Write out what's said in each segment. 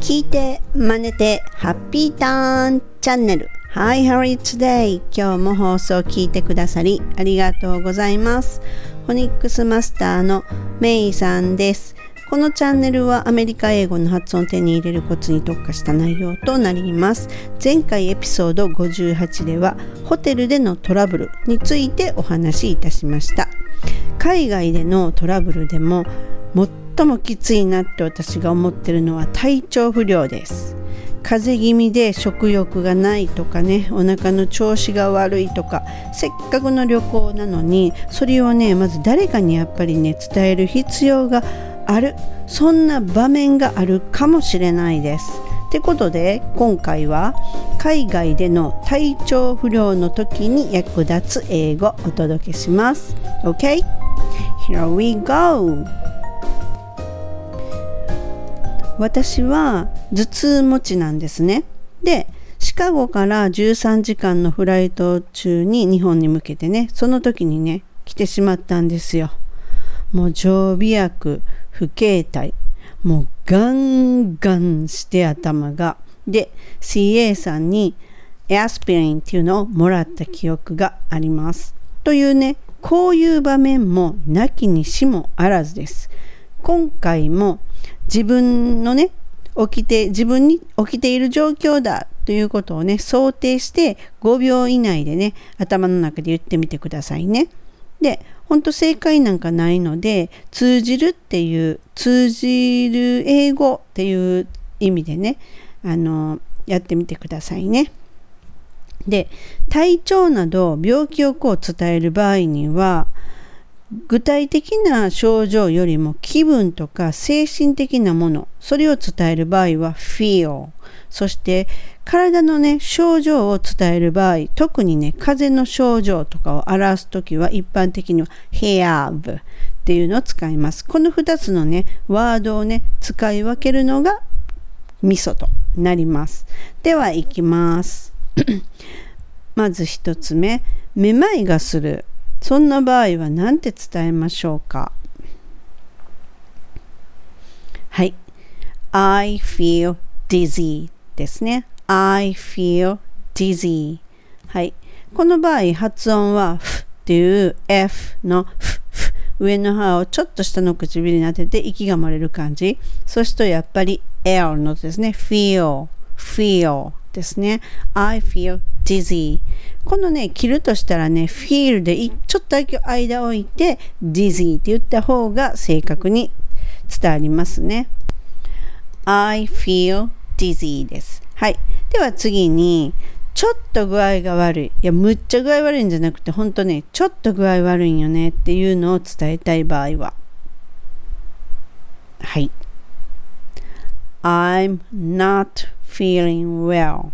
聞いて真似てハッピーターンチャンネル。Hi, how are you today? 今日も放送を聞いてくださりありがとうございます。フォニックスマスターのメイさんです。このチャンネルはアメリカ英語の発音を手に入れるコツに特化した内容となります。前回エピソード58ではホテルでのトラブルについてお話しいたしました。海外でのトラブルでも最もきついなって私が思ってるのは体調不良です風邪気味で食欲がないとかねお腹の調子が悪いとかせっかくの旅行なのにそれをねまず誰かにやっぱりね伝える必要があるそんな場面があるかもしれないです。ってことで今回は海外での体調不良の時に役立つ英語をお届けします。OK? Here we go! 私は頭痛持ちなんですね。で、シカゴから13時間のフライト中に日本に向けてね、その時にね、来てしまったんですよ。もう常備薬、不携帯、もうガンガンして頭が。で、CA さんにエアスピリンっていうのをもらった記憶があります。というね、こういう場面もなきにしもあらずです。今回も自分のね、起きて、自分に起きている状況だということをね、想定して5秒以内でね、頭の中で言ってみてくださいね。で、本当正解なんかないので、通じるっていう、通じる英語っていう意味でね、あの、やってみてくださいね。で、体調など病気をこう伝える場合には、具体的な症状よりも気分とか精神的なもの、それを伝える場合は feel。そして体のね、症状を伝える場合、特にね、風邪の症状とかを表すときは一般的には have っていうのを使います。この2つのね、ワードをね、使い分けるのがミソとなります。では、いきます。まず1つ目、めまいがする。そんな場合は何て伝えましょうか？はい。I feel dizzy ですね。I feel dizzy はい。この場合発音は f っていう F の f, f 上の歯をちょっと下の唇に当てて息が漏れる感じ。そしてやっぱり L のですね。feel, feel ですね。I feel dizzy このね切るとしたらね feel でちょっとだけ間を置いて dizzy って言った方が正確に伝わりますね I feel dizzy ですはいでは次にちょっと具合が悪い。いや、むっちゃ具合悪いんじゃなくて、ほんとね、ちょっと具合悪いんよねっていうのを伝えたい場合は。はい。I'm not feeling well.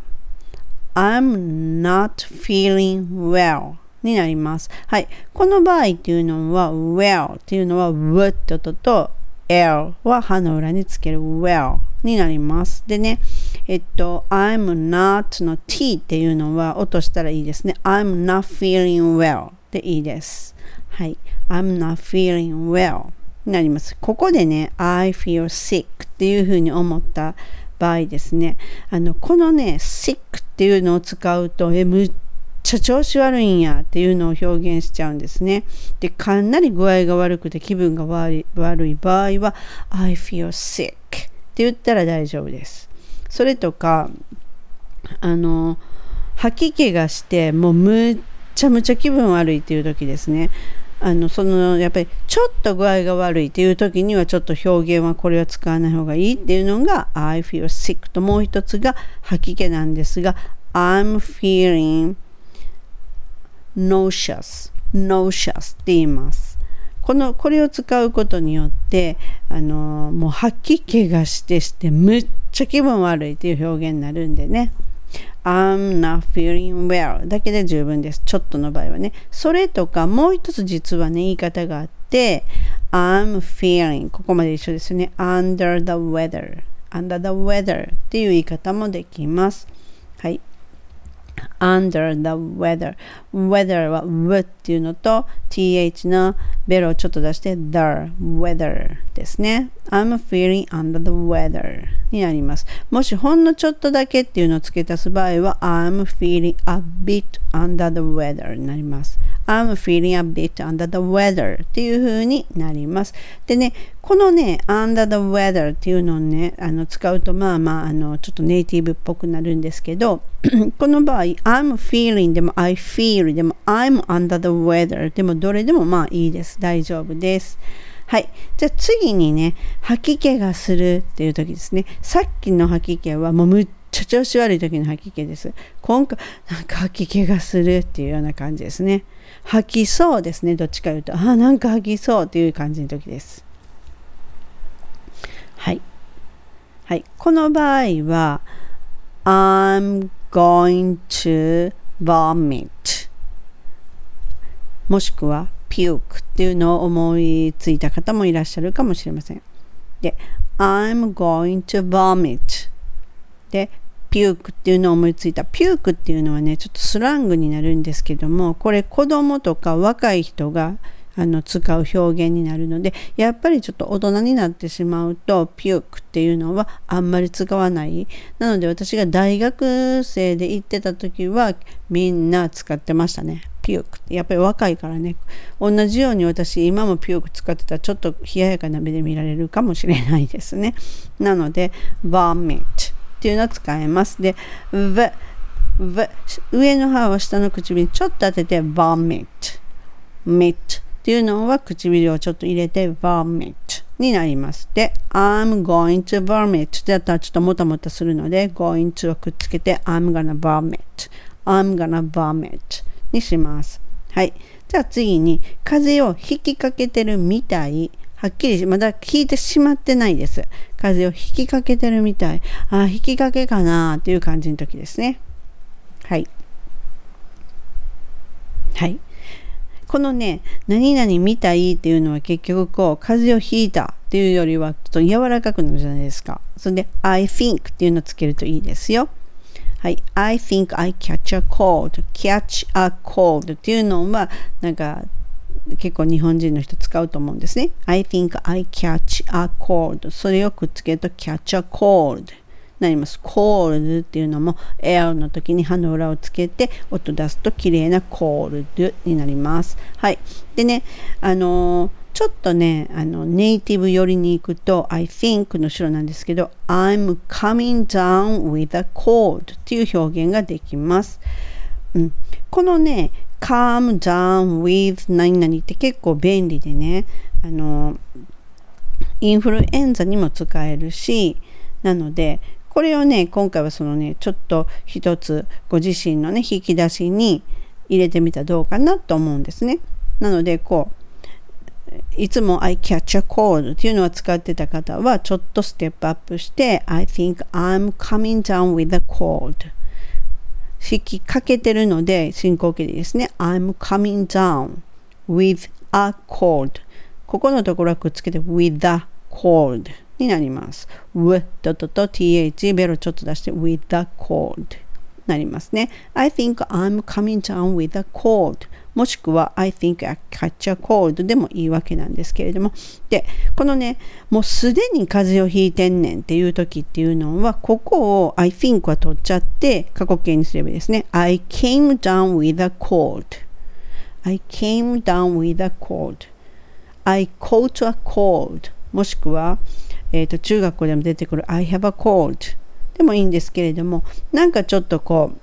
I'm not feeling well になります。はい。この場合っていうのは well っていうのは w って音と l は歯の裏につける well になります。でね、えっと、I'm not の t っていうのは落としたらいいですね。I'm not feeling well でいいです。はい。I'm not feeling well になります。ここでね、I feel sick っていうふうに思った場合ですね、あの、このね、sick っていうのを使うと、え、むっちゃ調子悪いんやっていうのを表現しちゃうんですね。で、かなり具合が悪くて気分が悪い悪い場合は、I feel sick って言ったら大丈夫です。それとか、あの、吐き気がして、もうむっちゃむちゃ気分悪いっていう時ですね。あのそのやっぱりちょっと具合が悪いっていう時にはちょっと表現はこれは使わない方がいいっていうのが I feel sick ともう一つが吐き気なんですが I'm feeling nauseous nauseous って言います。このこれを使うことによってあのもう吐き気がしてしてむっちゃ気分悪いっていう表現になるんでね。I'm not feeling well だけで十分です。ちょっとの場合はね。それとかもう一つ実はね、言い方があって、I'm feeling ここまで一緒ですよね。under the weather under the weather っていう言い方もできます。はい。Under the weather weather は w っていうのと th のベロをちょっと出して the weather ですね I'm feeling under the weather になりますもしほんのちょっとだけっていうのを付け足す場合は I'm feeling a bit under the weather になります I'm feeling a bit under the weather っていう風になりますでねこのね under the weather っていうのをねあの使うとまあまああのちょっとネイティブっぽくなるんですけど この場合 I'm feeling でも I feel でも I'm under the weather でもどれでもまあいいです。大丈夫です。はい。じゃあ次にね、吐き気がするっていう時ですね。さっきの吐き気はもうむっちゃ調子悪い時の吐き気です。今回、なんか吐き気がするっていうような感じですね。吐きそうですね。どっちか言うと、あ、なんか吐きそうっていう感じの時です。はい。はい。この場合は、I'm going to vomit もしくは puke っていうのを思いついた方もいらっしゃるかもしれません。で、I'm going to vomit で、puke っていうのを思いついた。puke っていうのはね、ちょっとスラングになるんですけども、これ子供とか若い人があの使う表現になるのでやっぱりちょっと大人になってしまうとピュークっていうのはあんまり使わない。なので私が大学生で行ってた時はみんな使ってましたね。ピュークって。やっぱり若いからね。同じように私今もピューク使ってたらちょっと冷ややかな目で見られるかもしれないですね。なので vomit っていうのは使えますで v, v 上の歯を下の唇にちょっと当てて vomit mit っていうのは唇をちょっと入れて vomit になります。で、I'm going to vomit だったらちょっともたもたするので going to をくっつけて I'm gonna vomit I'm gonna vomit にします。はい。じゃあ次に風邪を引きかけてるみたい。はっきりまだ聞いてしまってないです。風邪を引きかけてるみたい。あ、引きかけかなっていう感じの時ですね。はい。はい。このね、何々見たいっていうのは結局こう、風邪をひいたっていうよりはちょっと柔らかくなるじゃないですか。それで、I think っていうのをつけるといいですよ。はい。I think I catch a cold. catch a cold っていうのは、なんか、結構日本人の人使うと思うんですね。I think I catch a cold. それをくっつけると catch a cold。なります。コールドっていうのも L の時に歯の裏をつけて音出すと綺麗なコールドになります。はい。でね、あのー、ちょっとね、あの、ネイティブ寄りに行くと I think の後ろなんですけど I'm coming down with a cold っていう表現ができます。うん、このね、calm down with 何々って結構便利でね、あの、インフルエンザにも使えるし、なので、これをね今回はそのねちょっと一つご自身のね引き出しに入れてみたらどうかなと思うんですね。なのでこういつも I catch a cold っていうのは使ってた方はちょっとステップアップして I think I'm coming down with a cold 引きかけてるので進行形でですね。I'm coming down with a cold ここのところはくっつけて with a cold になります。w ととと th ベロちょっと出して with the cold なりますね。I think I'm coming down with a cold もしくは I think I catch a cold でもいいわけなんですけれどもでこのねもうすでに風邪をひいてんねんっていう時っていうのはここを I think は取っちゃって過去形にすればいいですね I came down with a cold I came down with a cold I caught a cold もしくはえーと、中学校でも出てくる I have a cold でもいいんですけれどもなんかちょっとこう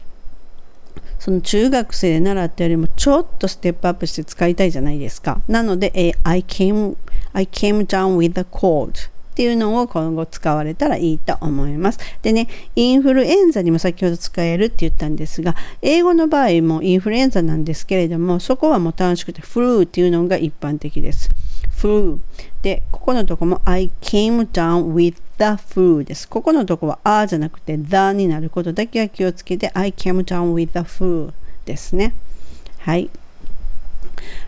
その中学生で習ったよりもちょっとステップアップして使いたいじゃないですか。なので、えー、I, came, I came down with a cold っていうのを今後使われたらいいと思います。でね、インフルエンザにも先ほど使えるって言ったんですが、英語の場合もインフルエンザなんですけれども、そこはもう楽しくてフルーっていうのが一般的です。flu で、ここのとこも I came down with the flu です。ここのとこは a じゃなくて the になることだけは気をつけて I came down with the flu ですね。はい。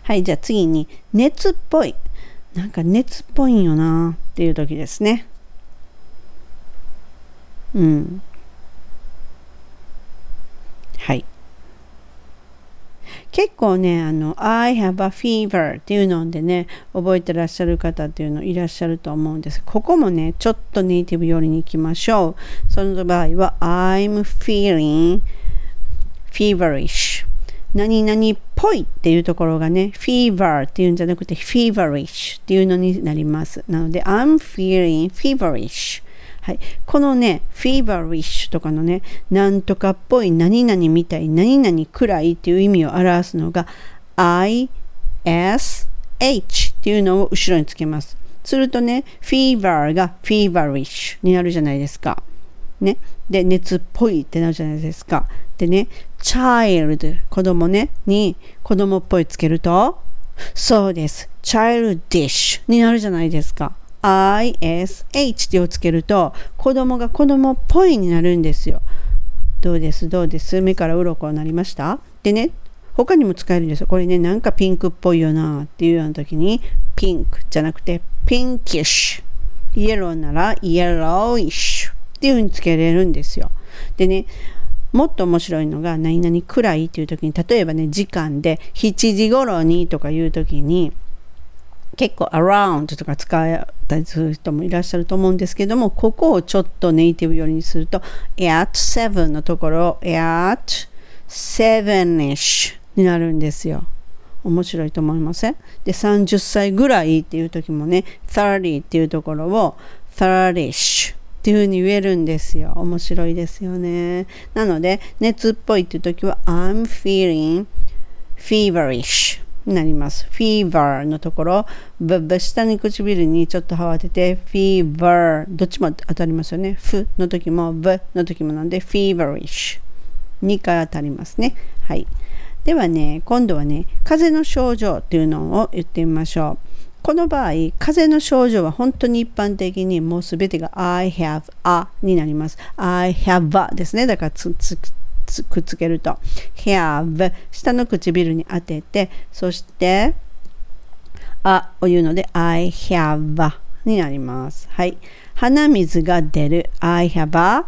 はい、じゃあ次に熱っぽい。なんか熱っぽいんよなっていう時ですね。うん。はい。結構ね、あの、I have a fever っていうのでね、覚えてらっしゃる方っていうのいらっしゃると思うんです。ここもね、ちょっとネイティブ寄りに行きましょう。その場合は、I'm feeling feverish 何々っぽいっていうところがね、fever っていうんじゃなくて feverish っていうのになります。なので、I'm feeling feverish はい、このね、feverish とかのね、なんとかっぽい何々みたい、何々くらいっていう意味を表すのが ish っていうのを後ろにつけます。するとね、fever が feverish になるじゃないですか。ね。で、熱っぽいってなるじゃないですか。でね、child 子供ね、に子供っぽいつけると、そうです。childish になるじゃないですか。Ish ってをつけると子供が子供っぽいになるんですよ。どうです？どうです？目から鱗になりました？でね、他にも使えるんですよ。これね、なんかピンクっぽいよなっていうような時にピンクじゃなくてピンキッシュ。イエローならイエローイッシュっていう風につけれるんですよ。でね、もっと面白いのが何々くらいっていう時に例えばね時間で7時頃にとかいう時に結構 around とか使ったりする人もいらっしゃると思うんですけども、ここをちょっとネイティブ寄りにすると、at 7のところ、at 7ish になるんですよ。面白いと思いません？で、30歳ぐらいっていう時もね、30っていうところを 30ish っていう風に言えるんですよ。面白いですよね。なので、熱っぽいっていう時は I'm feeling feverish なります。fever のところ、下に唇にちょっと慌てて fever どっちも当たりますよね。f の時も v の時もなんで feverish 2回当たりますね。はい。ではね、今度はね、風邪の症状っていうのを言ってみましょう。この場合、風邪の症状は本当に一般的にもうすべてが I have a になります。I have a ですね。だからつつくっつけると。Have 下の唇に当ててそしてあを言うので I have になります。はい。鼻水が出る。I have a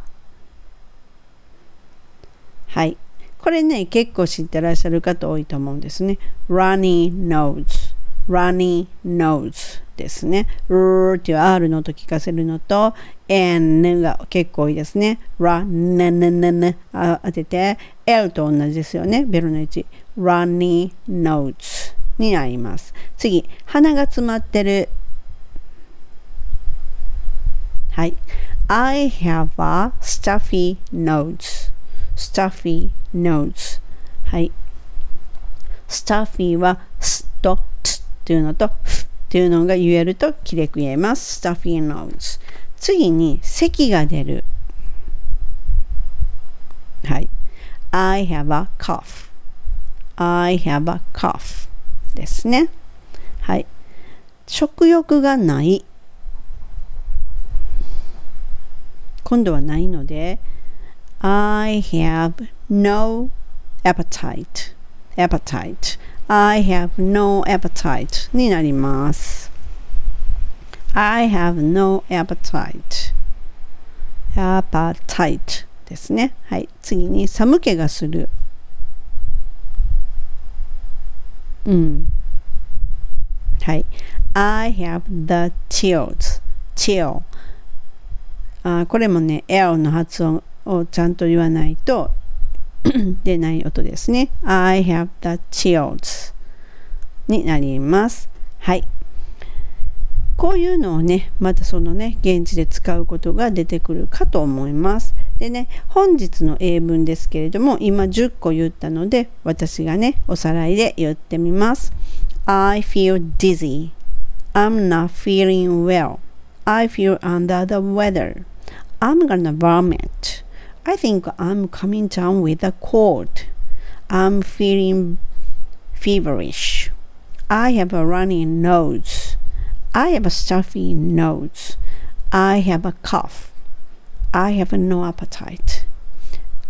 はい。これね結構知ってらっしゃる方多いと思うんですね。Runny nose runny nose ですね。r っていう r の音聞かせるのと n が結構多いですね。ra, n, n, n, n 当てて l と同じですよね。ベロの位置。runny nose になります。次、鼻が詰まってる。はい。I have a stuffy nose. stuffy nose. はい。stuffy はすと t というのとっていうのが言えるときれく言えます。stuffy nose。次に咳が出る。はい。I have a cough. I have a cough ですね。はい。食欲がない。今度はないので、I have no appetite. appetite. I have no appetite になります。I have no appetite. appetite ですね。はい。次に寒気がする。うん。はい。I have the chills. chill. あこれもね、L の発音をちゃんと言わないと 出ない音ですね。I have the chills になります。はい。こういうのをね、またそのね、現地で使うことが出てくるかと思います。でね、本日の英文ですけれども、今10個言ったので、私がね、おさらいで言ってみます。I feel dizzy. I'm not feeling well. I feel under the weather. I'm gonna vomit. I think I'm coming down with a cold. I'm feeling feverish. I have a runny nose. I have a stuffy nose. I have a cough. I have no appetite.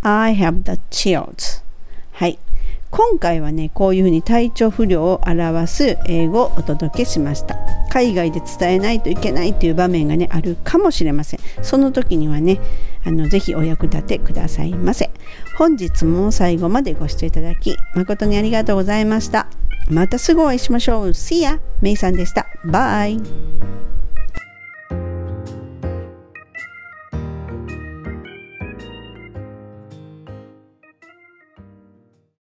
I have the chills. はい。今回はね、こういうふうに体調不良を表す英語をお届けしました。 海外で伝えないといけないという場面がね、あるかもしれません。その時にはね、あのぜひお役立てくださいませ。本日も最後までご視聴いただき誠にありがとうございました。またすぐお会いしましょう。See ya! メイさんでした。バイ